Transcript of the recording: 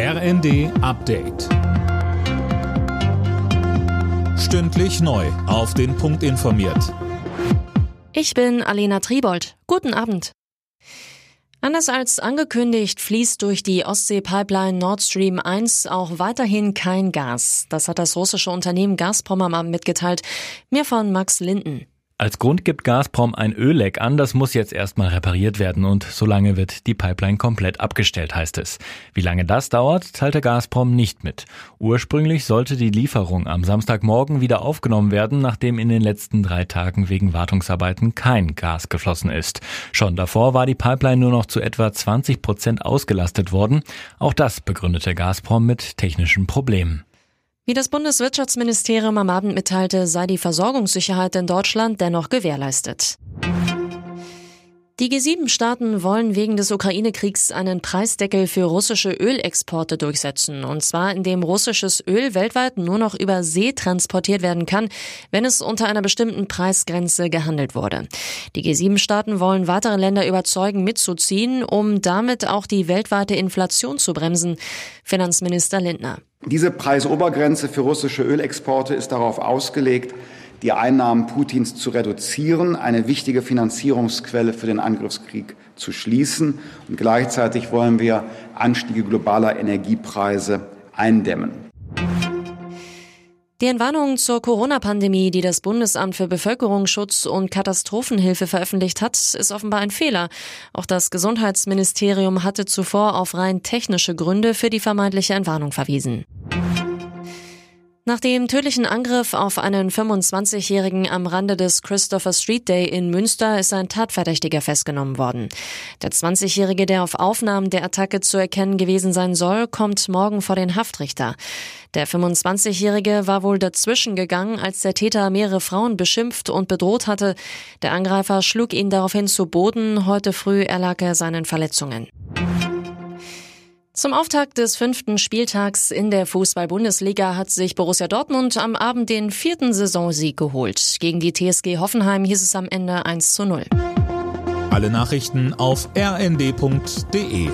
RND Update. Stündlich neu. Auf den Punkt informiert. Ich bin Alena Tribold. Guten Abend. Anders als angekündigt fließt durch die Ostsee-Pipeline Nord Stream 1 auch weiterhin kein Gas. Das hat das russische Unternehmen Gazprom am Abend mitgeteilt. Mehr von Max Linden. Als Grund gibt Gazprom ein Ölleck an, das muss jetzt erstmal repariert werden und solange wird die Pipeline komplett abgestellt, heißt es. Wie lange das dauert, teilte Gazprom nicht mit. Ursprünglich sollte die Lieferung am Samstagmorgen wieder aufgenommen werden, nachdem in den letzten drei Tagen wegen Wartungsarbeiten kein Gas geflossen ist. Schon davor war die Pipeline nur noch zu etwa 20 Prozent ausgelastet worden. Auch das begründete Gazprom mit technischen Problemen. Wie das Bundeswirtschaftsministerium am Abend mitteilte, sei die Versorgungssicherheit in Deutschland dennoch gewährleistet. Die G7-Staaten wollen wegen des Ukraine-Kriegs einen Preisdeckel für russische Ölexporte durchsetzen. Und zwar, indem russisches Öl weltweit nur noch über See transportiert werden kann, wenn es unter einer bestimmten Preisgrenze gehandelt wurde. Die G7-Staaten wollen weitere Länder überzeugen, mitzuziehen, um damit auch die weltweite Inflation zu bremsen. Finanzminister Lindner. Diese Preisobergrenze für russische Ölexporte ist darauf ausgelegt, die Einnahmen Putins zu reduzieren, eine wichtige Finanzierungsquelle für den Angriffskrieg zu schließen. Und gleichzeitig wollen wir Anstiege globaler Energiepreise eindämmen. Die Entwarnung zur Corona-Pandemie, die das Bundesamt für Bevölkerungsschutz und Katastrophenhilfe veröffentlicht hat, ist offenbar ein Fehler. Auch das Gesundheitsministerium hatte zuvor auf rein technische Gründe für die vermeintliche Entwarnung verwiesen. Nach dem tödlichen Angriff auf einen 25-Jährigen am Rande des Christopher Street Day in Münster ist ein Tatverdächtiger festgenommen worden. Der 20-Jährige, der auf Aufnahmen der Attacke zu erkennen gewesen sein soll, kommt morgen vor den Haftrichter. Der 25-Jährige war wohl dazwischen gegangen, als der Täter mehrere Frauen beschimpft und bedroht hatte. Der Angreifer schlug ihn daraufhin zu Boden. Heute früh erlag er seinen Verletzungen. Zum Auftakt des fünften Spieltags in der Fußball-Bundesliga hat sich Borussia Dortmund am Abend den vierten Saisonsieg geholt. Gegen die TSG Hoffenheim hieß es am Ende 1 zu 0. Alle Nachrichten auf rnd.de